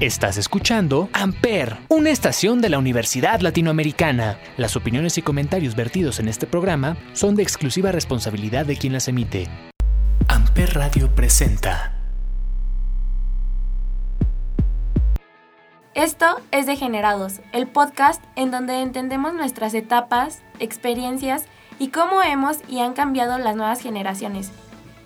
Estás escuchando Amper, una estación de la Universidad Latinoamericana. Las opiniones y comentarios vertidos en este programa son de exclusiva responsabilidad de quien las emite. Amper Radio presenta. Esto es Degenerados, el podcast en donde entendemos nuestras etapas, experiencias y cómo hemos y han cambiado las nuevas generaciones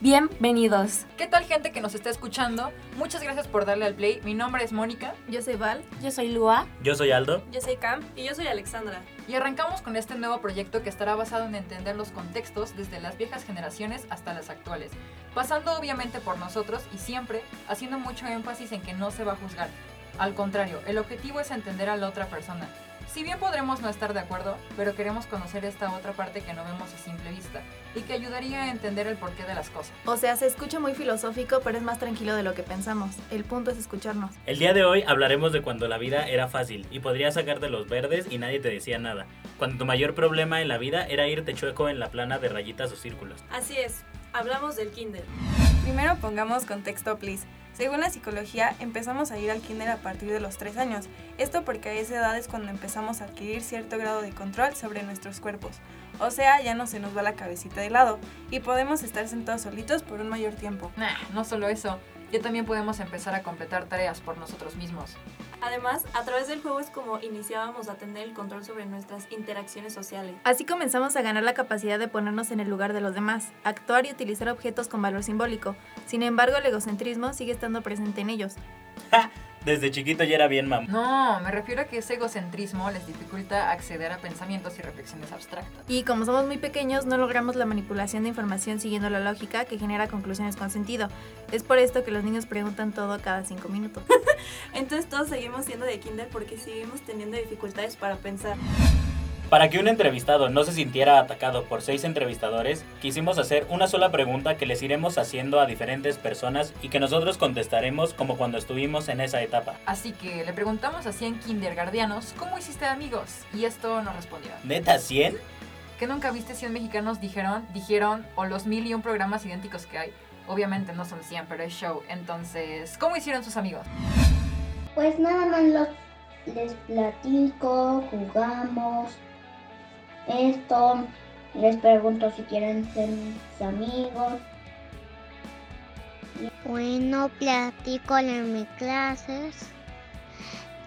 Bienvenidos. ¿Qué tal gente que nos está escuchando? Muchas gracias por darle al play. Mi nombre es Mónica. Yo soy Val. Yo soy Lua. Yo soy Aldo. Yo soy Cam. Y yo soy Alexandra. Y arrancamos con este nuevo proyecto que estará basado en entender los contextos desde las viejas generaciones hasta las actuales. Pasando obviamente por nosotros y siempre haciendo mucho énfasis en que no se va a juzgar. Al contrario, el objetivo es entender a la otra persona si bien podremos no estar de acuerdo, pero queremos conocer esta otra parte que no vemos a simple vista y que ayudaría a entender el porqué de las cosas. O sea, se escucha muy filosófico, pero es más tranquilo de lo que pensamos. El punto es escucharnos. El día de hoy hablaremos de cuando la vida era fácil y podrías sacarte los verdes y nadie te decía nada. Cuando tu mayor problema en la vida era irte chueco en la plana de rayitas o círculos. Así es, hablamos del kinder. Primero pongamos contexto, please. Según la psicología, empezamos a ir al kinder a partir de los 3 años. Esto porque a esa edad es cuando empezamos a adquirir cierto grado de control sobre nuestros cuerpos. O sea, ya no se nos va la cabecita de lado y podemos estar sentados solitos por un mayor tiempo. no solo eso, ya también podemos empezar a completar tareas por nosotros mismos. Además, a través del juego es como iniciábamos a tener el control sobre nuestras interacciones sociales. Así comenzamos a ganar la capacidad de ponernos en el lugar de los demás, actuar y utilizar objetos con valor simbólico. Sin embargo, el egocentrismo sigue estando presente en ellos. Desde chiquito ya era bien mam. No, me refiero a que ese egocentrismo les dificulta acceder a pensamientos y reflexiones abstractas. Y como somos muy pequeños, no logramos la manipulación de información siguiendo la lógica que genera conclusiones con sentido. Es por esto que los niños preguntan todo cada cinco minutos. Entonces todos seguimos siendo de kinder porque seguimos teniendo dificultades para pensar. Para que un entrevistado no se sintiera atacado por seis entrevistadores, quisimos hacer una sola pregunta que les iremos haciendo a diferentes personas y que nosotros contestaremos como cuando estuvimos en esa etapa. Así que le preguntamos a 100 kindergardianos, ¿cómo hiciste amigos? Y esto nos respondió. ¿Neta 100? ¿Que nunca viste 100 mexicanos dijeron, dijeron, o los mil y un programas idénticos que hay? Obviamente no son 100, pero es show. Entonces, ¿cómo hicieron sus amigos? Pues nada más los, les platico, jugamos, esto, les pregunto si quieren ser mis amigos. Bueno, platico en mis clases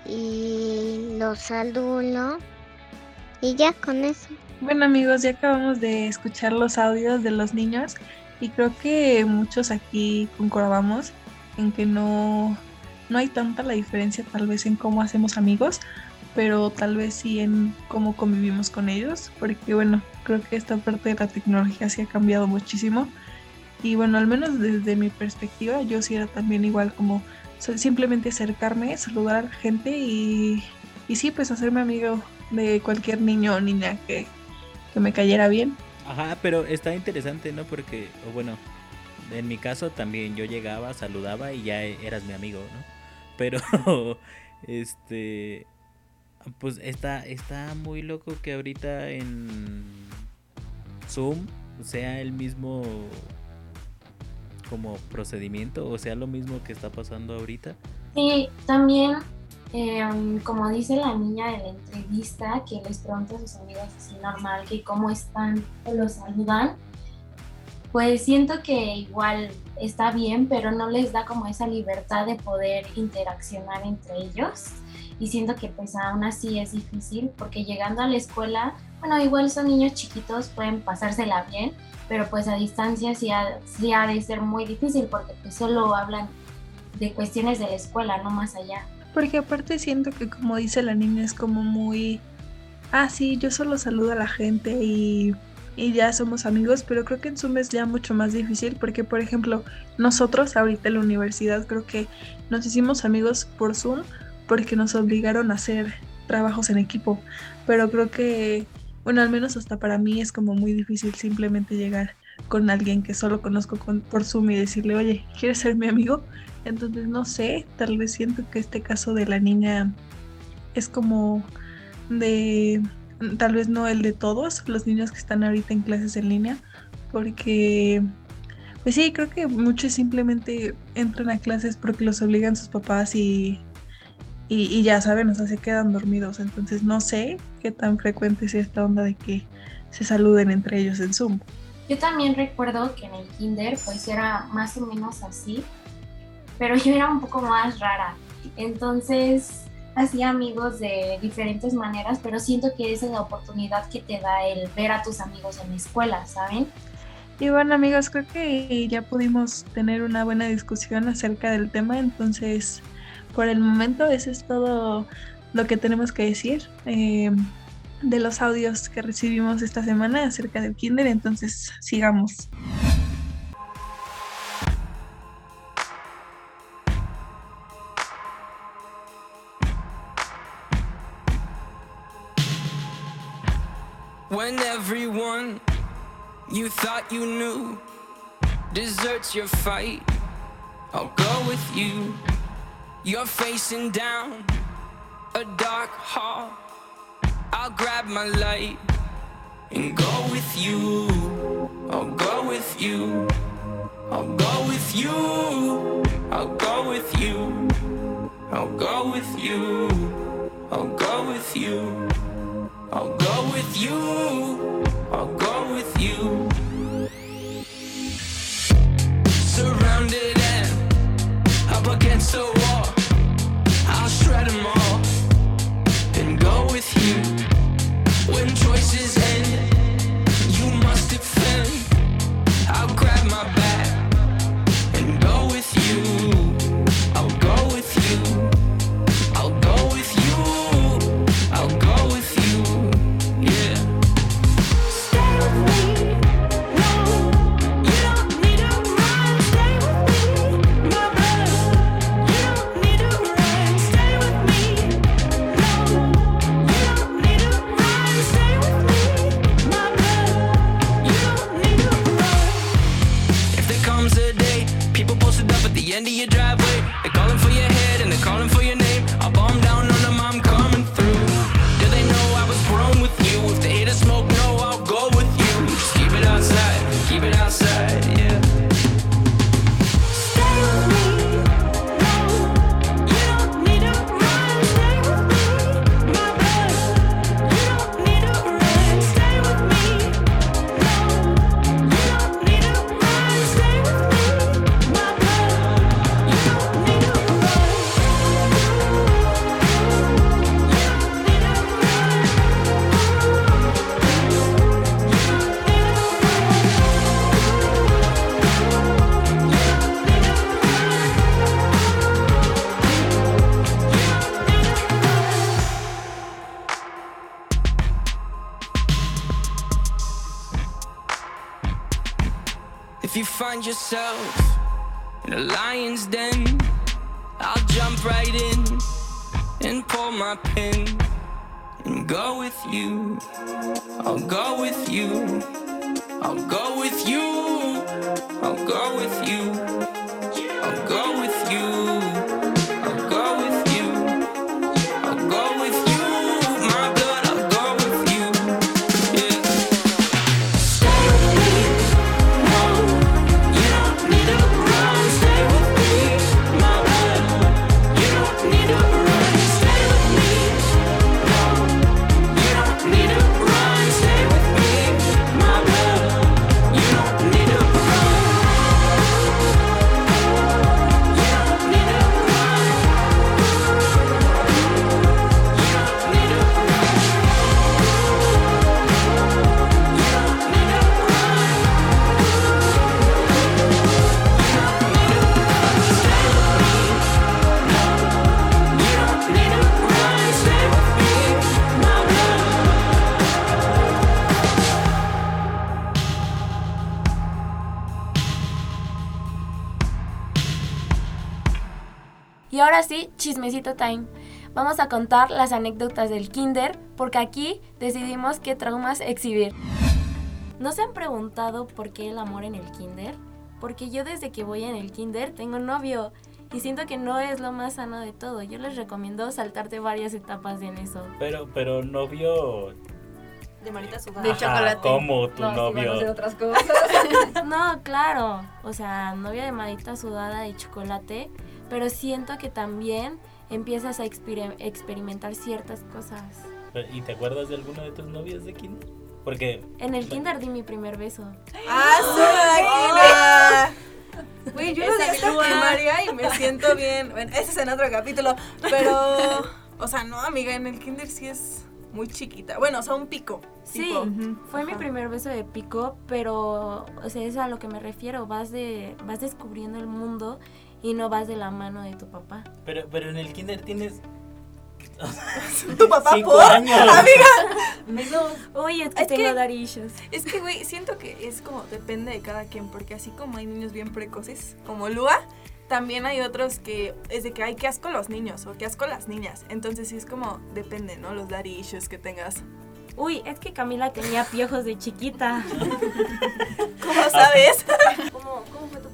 y los saludo y ya con eso. Bueno amigos, ya acabamos de escuchar los audios de los niños y creo que muchos aquí concordamos en que no, no hay tanta la diferencia tal vez en cómo hacemos amigos, pero tal vez sí en cómo convivimos con ellos, porque bueno, creo que esta parte de la tecnología sí ha cambiado muchísimo. Y bueno, al menos desde mi perspectiva, yo sí era también igual como simplemente acercarme, saludar gente y, y sí, pues hacerme amigo de cualquier niño o niña que, que me cayera bien. Ajá, pero está interesante, ¿no? Porque, o bueno, en mi caso también yo llegaba, saludaba y ya eras mi amigo, ¿no? Pero, este, pues está, está muy loco que ahorita en Zoom sea el mismo como procedimiento o sea lo mismo que está pasando ahorita. Sí, también em, como dice la niña de la entrevista que les pregunta a sus amigos así normal que cómo están o los saludan, pues siento que igual está bien, pero no les da como esa libertad de poder interaccionar entre ellos y siento que pues aún así es difícil porque llegando a la escuela, bueno, igual son niños chiquitos, pueden pasársela bien, pero pues a distancia sí ha, ha de ser muy difícil porque pues solo hablan de cuestiones de la escuela, no más allá. Porque aparte siento que como dice la niña es como muy, ah sí, yo solo saludo a la gente y, y ya somos amigos, pero creo que en Zoom es ya mucho más difícil porque por ejemplo nosotros ahorita en la universidad creo que nos hicimos amigos por Zoom porque nos obligaron a hacer trabajos en equipo, pero creo que, bueno, al menos hasta para mí es como muy difícil simplemente llegar con alguien que solo conozco por Zoom y decirle, oye, ¿quieres ser mi amigo? Entonces, no sé, tal vez siento que este caso de la niña es como de, tal vez no el de todos los niños que están ahorita en clases en línea, porque, pues sí, creo que muchos simplemente entran a clases porque los obligan sus papás y y, y ya saben, o sea, se quedan dormidos. Entonces no sé qué tan frecuente es esta onda de que se saluden entre ellos en Zoom. Yo también recuerdo que en el kinder pues era más o menos así, pero yo era un poco más rara. Entonces hacía amigos de diferentes maneras, pero siento que esa es la oportunidad que te da el ver a tus amigos en la escuela, ¿saben? Y bueno amigos, creo que ya pudimos tener una buena discusión acerca del tema, entonces por el momento eso es todo lo que tenemos que decir eh, de los audios que recibimos esta semana acerca del kinder, entonces sigamos. When everyone you thought you knew deserts your fight, I'll go with you. You're facing down a dark hall. I'll grab my light and go with you. I'll go with you. I'll go with you. I'll go with you. I'll go with you. I'll go with you. I'll go with you. I'll go So. Y ahora sí, chismecito time. Vamos a contar las anécdotas del kinder porque aquí decidimos qué traumas exhibir. ¿No se han preguntado por qué el amor en el kinder? Porque yo desde que voy en el kinder tengo novio y siento que no es lo más sano de todo. Yo les recomiendo saltarte varias etapas en eso. Pero, pero novio. De manita sudada. De chocolate. ¿Cómo tu No, novio? hacer otras cosas. No, claro. O sea, novia de manita sudada y chocolate. Pero siento que también empiezas a exper- experimentar ciertas cosas. ¿Y te acuerdas de alguno de tus novios de kinder? Porque En el kinder di mi primer beso. ¡Ah, su Güey, yo lo di hasta primaria y me siento bien. Bueno, ese es en otro capítulo. Pero, o sea, no, amiga, en el kinder sí es muy chiquita. Bueno, o sea, un pico. Sí, tipo. fue mi Ajá. primer beso de pico, pero o sea, es a lo que me refiero, vas de vas descubriendo el mundo y no vas de la mano de tu papá. Pero, pero en el kinder tienes Tu papá cinco por. años. Menos. Uy, es que Es tengo que- issues. Es que, güey, siento que es como, depende de cada quien, porque así como hay niños bien precoces, como Lua, también hay otros que es de que hay que asco los niños o que asco las niñas. Entonces sí es como, depende, ¿no? Los daddy issues que tengas. Uy, es que Camila tenía piojos de chiquita. ¿Cómo sabes? ¿Cómo, ¿Cómo fue tu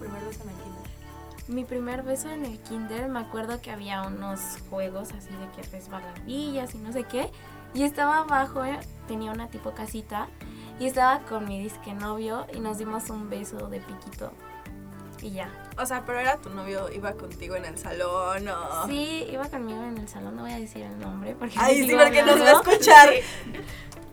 Mi primer beso en el kinder, me acuerdo que había unos juegos así de que resbaladillas y no sé qué. Y estaba abajo, eh, tenía una tipo casita, y estaba con mi disque novio y nos dimos un beso de piquito. Y ya. O sea, pero era tu novio, iba contigo en el salón o... Sí, iba conmigo en el salón, no voy a decir el nombre porque... Ay, sí, porque nos va a escuchar.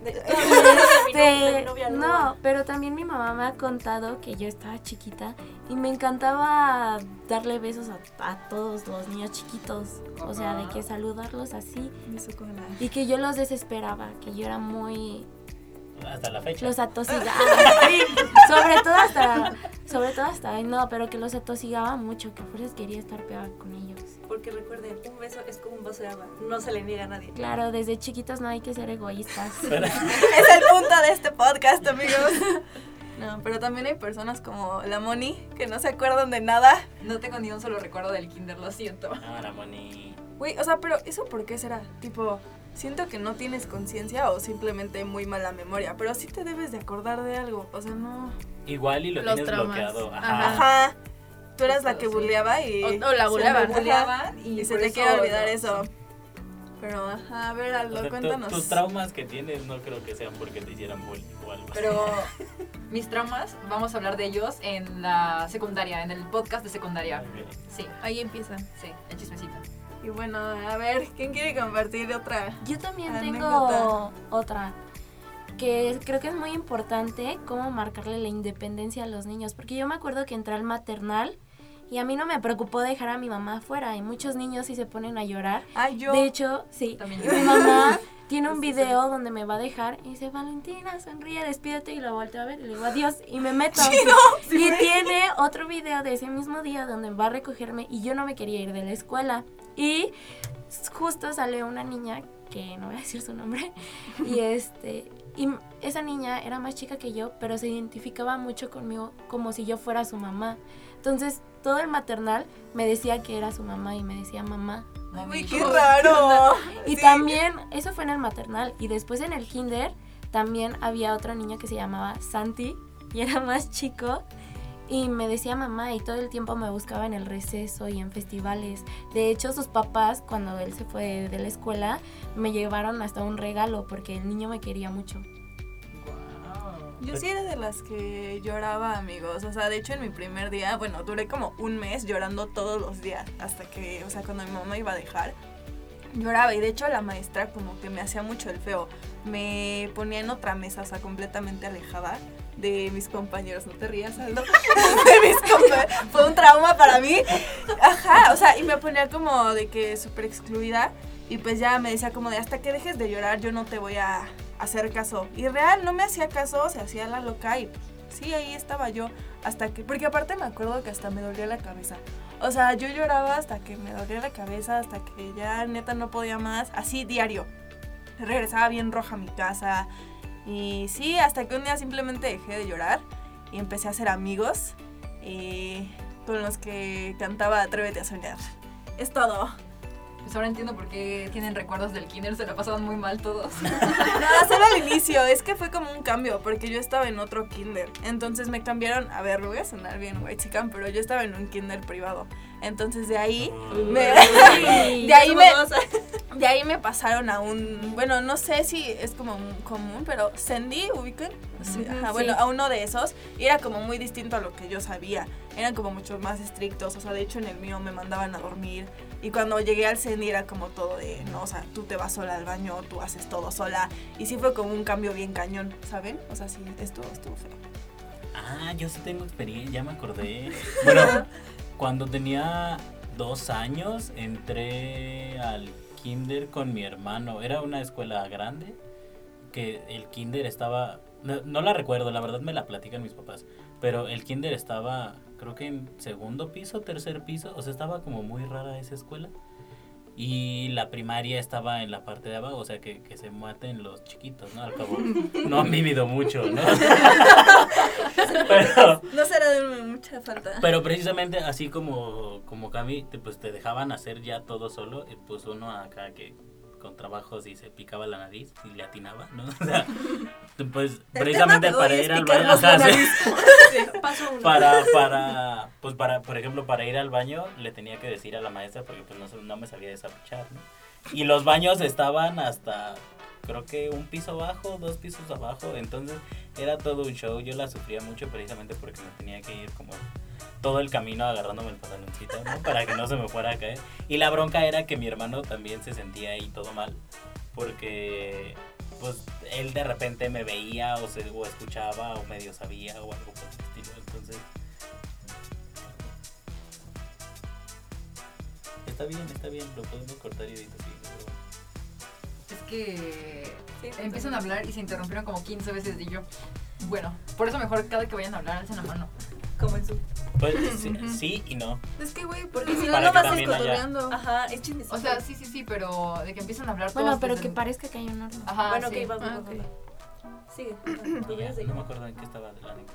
De- de Este, novia no, pero también mi mamá me ha contado que yo estaba chiquita y me encantaba darle besos a, a todos los niños chiquitos. O sea, de que saludarlos así y que yo los desesperaba, que yo era muy... Hasta la fecha. Los atosigaba. Sí, sobre todo hasta... Sobre todo hasta... ay, No, pero que los atosigaba mucho, que por eso quería estar pegada con ellos. Porque recuerden, un beso es como un vaso de agua. No se le niega a nadie. Claro, desde chiquitos no hay que ser egoístas. Es el punto de este podcast, amigos. No, pero también hay personas como la Moni que no se acuerdan de nada. No tengo ni un solo recuerdo del kinder, lo siento. Ah, la Moni. Güey, o sea, pero ¿eso por qué será? Tipo, siento que no tienes conciencia o simplemente muy mala memoria, pero sí te debes de acordar de algo. O sea, no. Igual y lo Los tienes traumas. bloqueado. Ajá. Ajá. Tú eras la que sí. bulleaba y. O- o la se me Buleaban y y se te quiere olvidar no, eso. sí. Pero, ajá, a ver, Aldo, O sea, tu- cuéntanos. tus traumas que tienes no creo que sean porque te hicieran bullying o algo así. Pero mis traumas, vamos a hablar de ellos en la secundaria, en el podcast de secundaria. Sí, Ahí empieza. sí, el chismecito. Y bueno, a ver, ¿quién quiere compartir otra? Yo también Anécdota. tengo otra que creo que es muy importante cómo marcarle la independencia a los niños, porque yo me acuerdo que entré al maternal y a mí no me preocupó dejar a mi mamá afuera y muchos niños sí se ponen a llorar. Ay, yo. De hecho, sí, También mi mamá tiene un video donde me va a dejar y dice, Valentina, sonríe, despídete y lo volteo a ver y le digo adiós y me meto. y tiene otro video de ese mismo día donde va a recogerme y yo no me quería ir de la escuela. Y justo sale una niña, que no voy a decir su nombre, y este... Y esa niña era más chica que yo, pero se identificaba mucho conmigo como si yo fuera su mamá. Entonces, todo el maternal me decía que era su mamá y me decía mamá. Uy, qué raro. Y Sí. también, eso fue en el maternal. Y después en el kinder, también había otra niña que se llamaba Santi y era más chico. Y me decía mamá y todo el tiempo me buscaba en el receso y en festivales. De hecho, sus papás, cuando él se fue de la escuela, me llevaron hasta un regalo porque el niño me quería mucho. Yo sí era de las que lloraba, amigos. O sea, de hecho, en mi primer día, bueno, duré como un mes llorando todos los días. Hasta que, o sea, cuando mi mamá iba a dejar, lloraba. Y de hecho, la maestra como que me hacía mucho el feo. Me ponía en otra mesa, o sea, completamente alejada de mis compañeros. No te rías, Aldo. de mis. Fue un trauma para mí. Ajá, o sea, y me ponía como de que súper excluida. Y pues ya me decía como de hasta que dejes de llorar yo no te voy a hacer caso. Y real, no me hacía caso, se hacía la loca y sí, ahí estaba yo. Hasta que, porque aparte me acuerdo que hasta me dolía la cabeza. O sea, yo lloraba hasta que me dolía la cabeza, hasta que ya neta no podía más. Así diario. Regresaba bien roja a mi casa. Y sí, hasta que un día simplemente dejé de llorar y empecé a hacer amigos eh, con los que cantaba Atrévete a soñar. Es todo. Pues ahora entiendo por qué tienen recuerdos del kinder, se la pasaban muy mal todos. No, solo al inicio, es que fue como un cambio, porque yo estaba en otro kinder. Entonces me cambiaron, a ver, lo voy a sonar bien white chican, pero yo estaba en un kinder privado. Entonces de ahí me, de ahí me, de ahí me pasaron a un, bueno, no sé si es como común, pero Sandy, ubican, Sí, Ujú, ajá, sí. bueno, a uno de esos y era como muy distinto a lo que yo sabía. Eran como mucho más estrictos, o sea, de hecho en el mío me mandaban a dormir Y cuando llegué al CENI era como todo de, no, o sea, tú te vas sola al baño, tú haces todo sola. Y sí fue como un cambio bien cañón, ¿saben? O sea, sí, estuvo, estuvo feo. Ah, yo sí tengo experiencia, ya me acordé. Bueno, cuando tenía dos años entré al kinder con mi hermano. Era una escuela grande que el kinder estaba... No, no la recuerdo, la verdad me la platican mis papás. Pero el kinder estaba, creo que en segundo piso, tercer piso. O sea, estaba como muy rara esa escuela. Y la primaria estaba en la parte de abajo, o sea, que, que se maten los chiquitos, ¿no? Al cabo, no han vivido mucho, ¿no? pero, No será de mucha falta. pero precisamente así como, como Cami, te, pues te dejaban hacer ya todo solo, y pues uno acá que con trabajos y se picaba la nariz y le atinaba, ¿no? O sea, pues precisamente para ir al baño, ajá, sí. nariz. Paso uno. para, para, pues para, por ejemplo, para ir al baño le tenía que decir a la maestra porque pues no, se- no me sabía desapuchar, ¿no? Y los baños estaban hasta, creo que un piso abajo, dos pisos abajo, entonces era todo un show, yo la sufría mucho precisamente porque me tenía que ir como todo el camino agarrándome el pantaloncito, ¿no? Para que no se me fuera a caer. Y la bronca era que mi hermano también se sentía ahí todo mal, porque pues él de repente me veía o, se, o escuchaba o medio sabía o algo por el estilo. Entonces... Está bien, está bien, lo podemos cortar y editar. Que Sí, sí, empiezan sí. a hablar y se interrumpieron como 15 veces y yo. Bueno, por eso mejor cada que vayan a hablar alcen la mano. Como en su... Pues sí, sí y no. Es que, güey, porque si no, no vas a ir cotorreando. Ajá, es chismecito. O sea, sí, sí, sí, pero de que empiezan a hablar Bueno, todos pero que parezca que hay un horno. Ajá, bueno, sí. ok, va, va, Ah, va, ok. va. Sigue. No me acuerdo en qué estaba.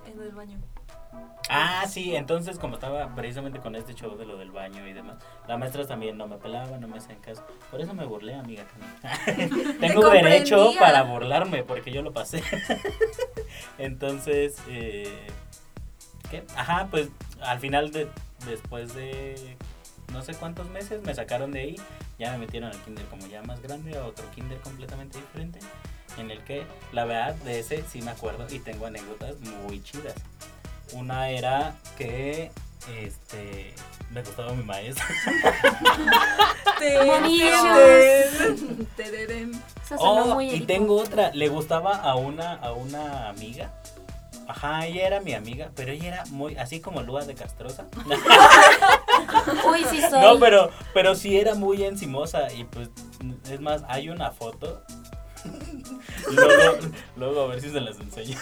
En el baño. Ah, sí, entonces como estaba precisamente con este show de lo del baño y demás, la maestra también no me pelaba, no me hacían caso. Por eso me burlé, amiga. Tengo derecho para burlarme porque yo lo pasé. entonces, eh, ¿qué? Ajá, pues al final de después de no sé cuántos meses me sacaron de ahí, ya me metieron al kinder como ya más grande, a otro kinder completamente diferente, en el que la verdad de ese sí me acuerdo y tengo anécdotas muy chidas. Una era que este me gustaba mi maestra. Tererén. Eso Oh, muy y tengo otra, le gustaba a una a una amiga. Ajá, ella era mi amiga, pero ella era muy así como Lua de Castrosa. Uy, sí soy. No, pero, pero sí era muy encimosa y pues es más, hay una foto. luego, luego a ver si se las enseño.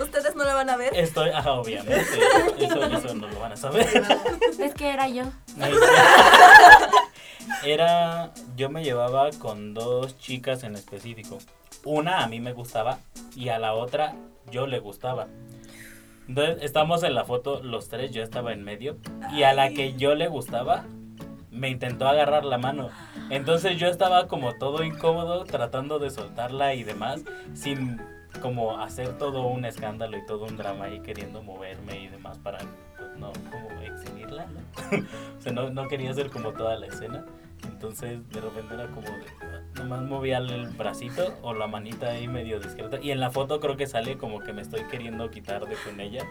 Ustedes no la van a ver. Estoy, ajá, obviamente. Eso, eso no lo van a saber. Es que era yo. Era, yo me llevaba con dos chicas en específico. Una a mí me gustaba y a la otra yo le gustaba. Entonces estamos en la foto los tres, yo estaba en medio y a la que yo le gustaba me intentó agarrar la mano. Entonces yo estaba como todo incómodo tratando de soltarla y demás sin como hacer todo un escándalo y todo un drama y queriendo moverme y demás para pues, no como exhibirla, ¿no? o sea, no, no quería hacer como toda la escena. Entonces de repente era como de, nomás movía el bracito o la manita ahí medio discreta. Y en la foto creo que sale como que me estoy queriendo quitar de con ella.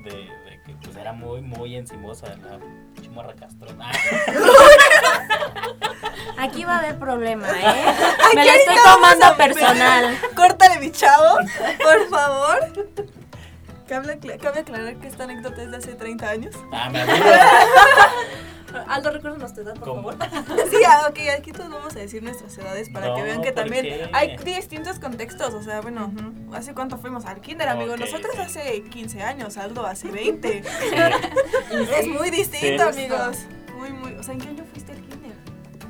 De, de que pues era muy, muy encimosa la chimorra castrona. Aquí va a haber problema, ¿eh? Me la estoy tomando personal. Córtale, mi chavo, por favor. Cabe, acla- cabe aclarar que esta anécdota es de hace 30 años. Ah, me acuerdo. Aldo, recuérdanos tu edad, por ¿Cómo? favor. Sí, ah, ok, aquí todos vamos a decir nuestras edades para No, que vean que ¿por también qué? hay distintos contextos. O sea, bueno, ¿hace cuánto fuimos al kinder, amigo? Ok, Nosotros sí. hace 15 años, Aldo hace 20. Sí. es muy distinto, Sí. amigos. Muy, muy. O sea, ¿en qué año fuiste al kinder?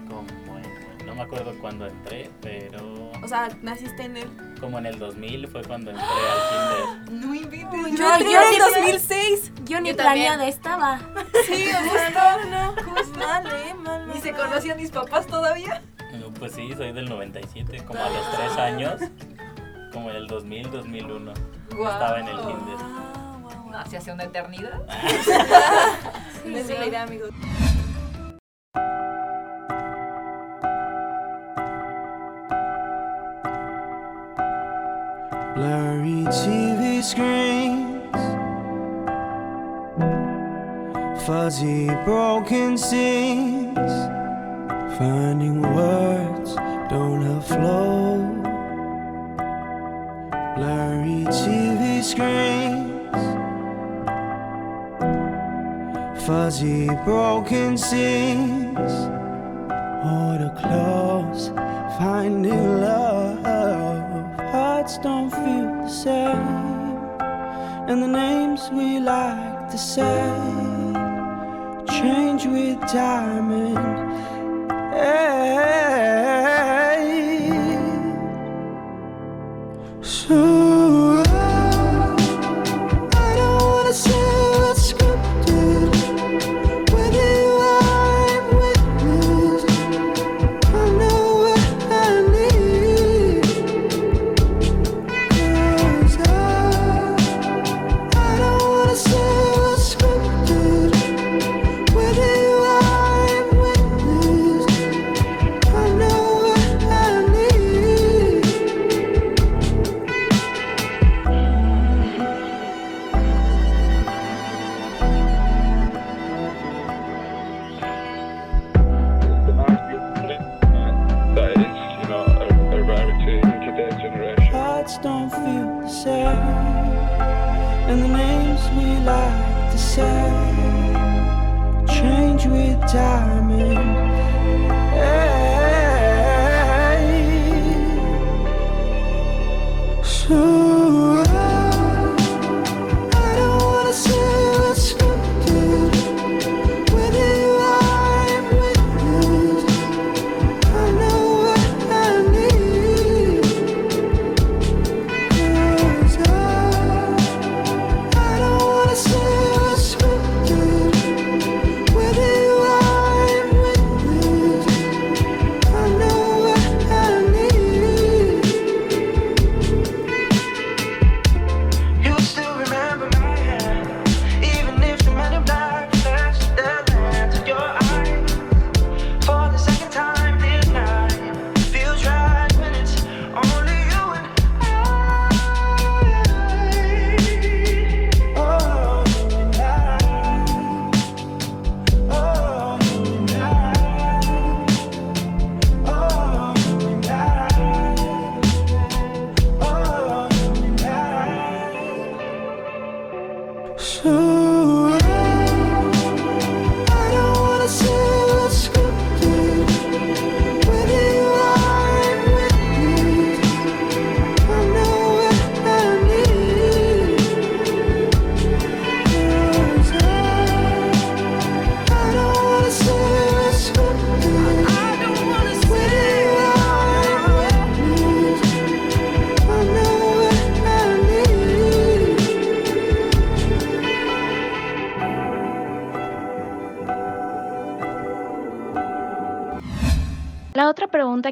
Como en- no me acuerdo cuándo entré, pero O sea, naciste en el. Como en el 2000 fue cuando entré al kinder. No inventes. Yo no, entré yo en el sí- 2006. Yo ni Yo también. planeada estaba. Sí, justo. No, justo. Mal, eh, mal, mal, ¿Ni se conocían mis papás todavía? No, Pues sí, soy del 97, como a los 3 años, como en el 2000, 2001. Guau. Estaba en el kinder. Ah. No, si hace una eternidad. Esa es la idea, amigos. TV screens, fuzzy broken scenes, Finding words don't have flow. Blurry TV screens, fuzzy broken scenes. Order close, finding love. Hearts don't feel the same, and the names we like to say change with time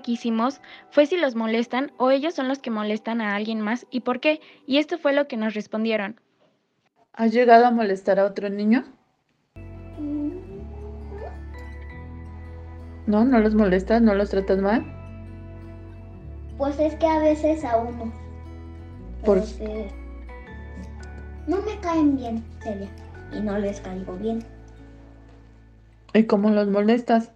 pregunta que hicimos fue si los molestan o ellos son los que molestan a alguien más y por qué. Y esto fue lo que nos respondieron. ¿Has llegado a molestar a otro niño? ¿No? ¿No los molestas? ¿No los tratas mal? Pues es que a veces a uno. Por- este, no me caen bien, seria. Y no les caigo bien. ¿Y cómo los molestas?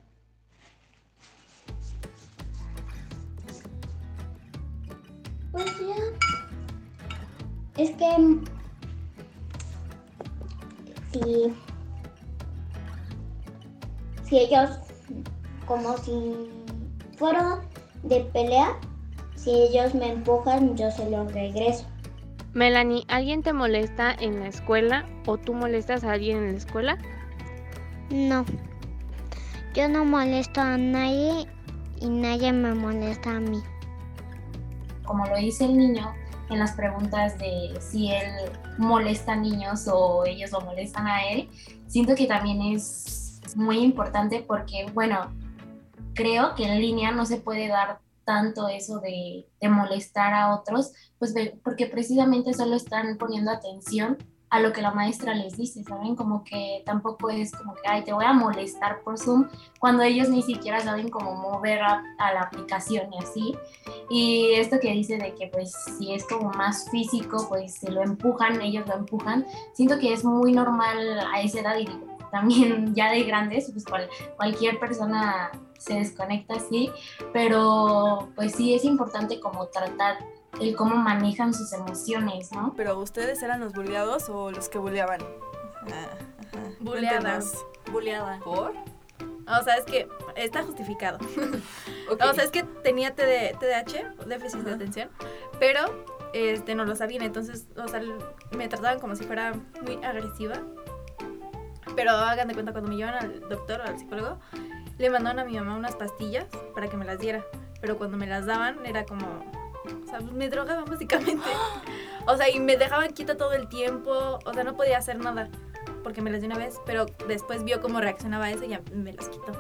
Es que. mm, Si. Si ellos. Como si fueron de pelea. Si ellos me empujan, yo se los regreso. Melanie, ¿alguien te molesta en la escuela o tú molestas a alguien en la escuela? No. Yo no molesto a nadie y nadie me molesta a mí. como lo dice el niño en las preguntas de si él molesta a niños o ellos lo molestan a él, siento que también es muy importante porque, bueno, creo que en línea no se puede dar tanto eso de, de molestar a otros, pues porque precisamente solo están poniendo atención a lo que la maestra les dice, ¿saben? Como que tampoco es como que, ay, te voy a molestar por Zoom, cuando ellos ni siquiera saben cómo mover a, la aplicación y así. Y esto que dice de que pues si es como más físico, pues se lo empujan, ellos lo empujan, siento que es muy normal a esa edad y también ya de grandes, pues cual- cualquier persona se desconecta así, pero pues sí es importante como tratar el cómo manejan sus emociones, ¿no? Pero ustedes eran los bulleados o los que bulleaban? Ah, ajá. Cuéntanos. Buleada. ¿Por? O sea, es que está justificado. O sea, es que tenía TD TDAH, déficit de atención, pero este no lo sabían, entonces, o sea, me trataban como si fuera muy agresiva. Pero hagan de cuenta, cuando me llevan al doctor o al psicólogo, le mandaban a mi mamá unas pastillas para que me las diera. Pero cuando me las daban era como, o sea, me drogaban básicamente. O sea, y me dejaban quieta todo el tiempo, o sea, no podía hacer nada porque me las dio una vez, pero después vio cómo reaccionaba eso y ya me las quitó.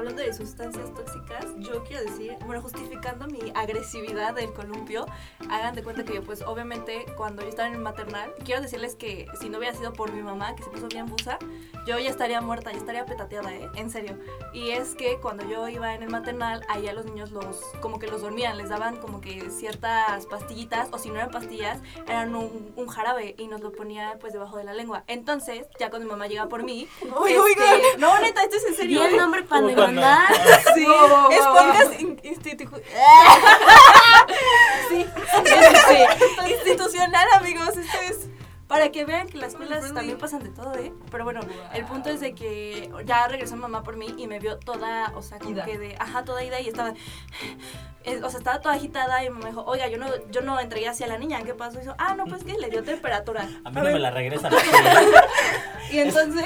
Hablando de sustancias tóxicas, yo quiero decir, bueno, justificando mi agresividad del columpio, hagan de cuenta que yo, pues, obviamente, cuando yo estaba en el maternal, quiero decirles que si no hubiera sido por mi mamá, que se puso bien busa, yo ya estaría muerta, ya estaría petateada, ¿eh? En serio. Y es que cuando yo iba en el maternal, ahí a los niños los, como que los dormían, les daban como que ciertas pastillitas, o si no eran pastillas, eran un, un jarabe y nos lo ponía, pues, debajo de la lengua. Entonces, ya cuando mi mamá llegaba por mí, Uy, este, no, neta, esto es en serio. Di el ¿eh? nombre Como demandar. Sí, es wow, podcast in- institu- sí, sí, institucional, amigos. Esto es para que vean que las escuelas también pasan de todo, ¿eh? Pero bueno, el punto es de que ya regresó mamá por mí y me vio toda, o sea, como Ida. que de, ajá, toda ida y estaba, eh, o sea, estaba toda agitada y me dijo, oiga, yo no, yo no entregué hacia la niña, ¿qué pasó? Y hizo, ah, no, pues que le dio temperatura. A mí no ver. me la regresan. Y entonces,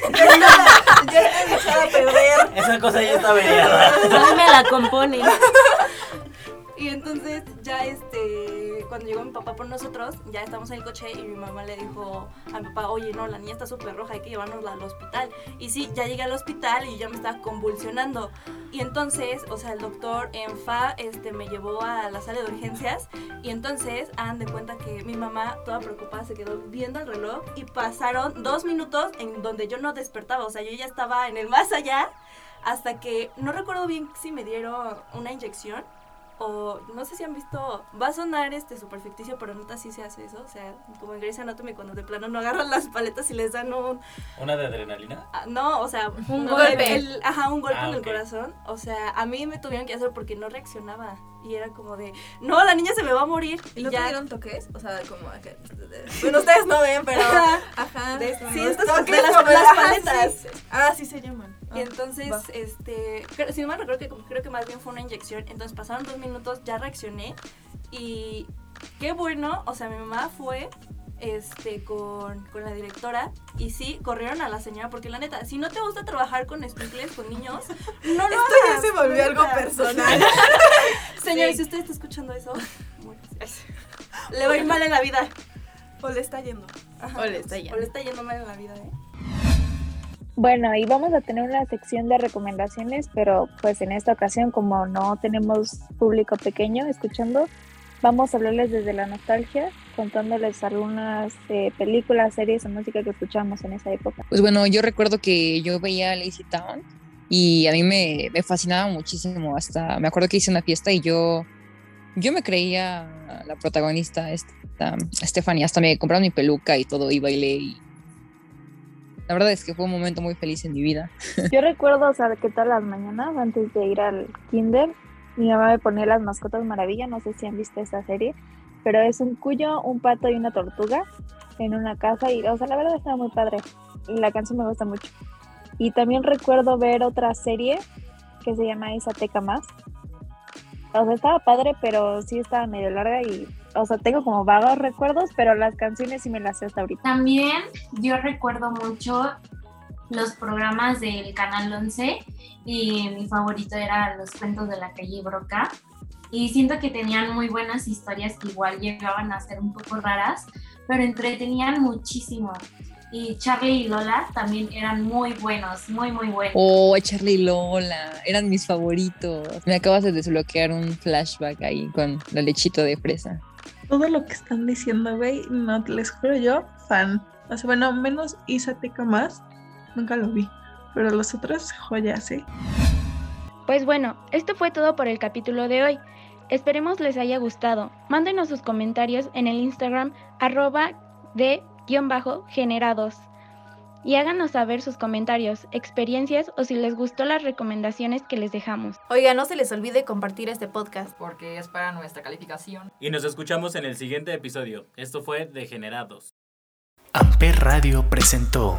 yo estaba, yo estaba echada a perder. Esa cosa ya está averiada. No me la componen. Y entonces ya este, cuando llegó mi papá por nosotros, ya estamos en el coche y mi mamá le dijo a mi papá, oye, no, la niña está súper roja, hay que llevárnosla al hospital. Y sí, ya llegué al hospital y ya me estaba convulsionando. Y entonces, o sea, el doctor en FA este, me llevó a la sala de urgencias y entonces, hagan de cuenta que mi mamá, toda preocupada, se quedó viendo el reloj y pasaron dos minutos en donde yo no despertaba, o sea, yo ya estaba en el más allá hasta que, no recuerdo bien si me dieron una inyección o no sé si han visto, va a sonar este súper ficticio, pero neta sí se hace eso, o sea, como en Grey's Anatomy cuando de plano no agarran las paletas y les dan un, ¿Una de adrenalina? ah, no, o sea, Un no, golpe. el- el- ajá, un golpe Ah, en el corazón, o sea, a mí me tuvieron que hacer porque no reaccionaba y era como de, no, la niña se me va a morir ¿Y y no ya. dieron toques? O sea, como... Bueno, ustedes no ven, pero... Ajá. De- sí, los estas toques, de las, como las paletas. sí. Ah, sí se llaman. Y Ah, entonces, va. este, si no me recuerdo que creo que más bien fue una inyección. Entonces pasaron dos minutos, ya reaccioné y qué bueno, o sea, mi mamá fue este con, con la directora y sí corrieron a la señora porque la neta si no te gusta trabajar con escuincles con niños no lo Esto ya se volvió algo neta. personal. señor Sí. si usted está escuchando eso bueno, le va a ir mal en la vida O le está yendo. Ajá, O le está yendo. o le está yendo mal en la vida eh Bueno, y vamos a tener una sección de recomendaciones, pero pues en esta ocasión como no tenemos público pequeño escuchando, vamos a hablarles desde la nostalgia, contándoles algunas eh, películas, series o música que escuchamos en esa época. Pues bueno, yo recuerdo que yo veía Lazy Town y a mí me, me fascinaba muchísimo. Hasta me acuerdo que hice una fiesta y yo, yo me creía la protagonista, esta, Stephanie. Hasta me compraron mi peluca y todo y bailé. Y la verdad es que fue un momento muy feliz en mi vida. Yo recuerdo, o sea, que todas las mañanas antes de ir al kinder, mi mamá me ponía las mascotas maravilla, no sé si han visto esa serie, pero es un cuyo, un pato y una tortuga en una casa y, o sea, la verdad estaba muy padre. La canción me gusta mucho. Y también recuerdo ver otra serie que se llama Isateca Más. O sea, estaba padre, pero sí estaba medio larga y, o sea, tengo como vagos recuerdos, pero las canciones sí me las sé hasta ahorita. También yo recuerdo mucho los programas del Canal 11 y mi favorito era Los Cuentos de la Calle Broca. Y siento que tenían muy buenas historias que igual llegaban a ser un poco raras, pero entretenían muchísimo. Y Charlie y Lola también eran muy buenos, muy, muy buenos. Oh, Charlie y Lola, eran mis favoritos. Me acabas de desbloquear un flashback ahí con la lechito de fresa. Todo lo que están diciendo, güey, no les juro yo, fan. O sea, bueno, menos Isateca más, nunca lo vi. Pero los otros, joyas, ¿eh? Pues bueno, esto fue todo por el capítulo de hoy. Esperemos les haya gustado. Mándenos sus comentarios en el Instagram arroba de guion bajo generados. y háganos saber sus comentarios, experiencias o si les gustó las recomendaciones que les dejamos. Oiga, no se les olvide compartir este podcast. Porque es para nuestra calificación. Y nos escuchamos en el siguiente episodio. Esto fue Degenerados. Amper Radio presentó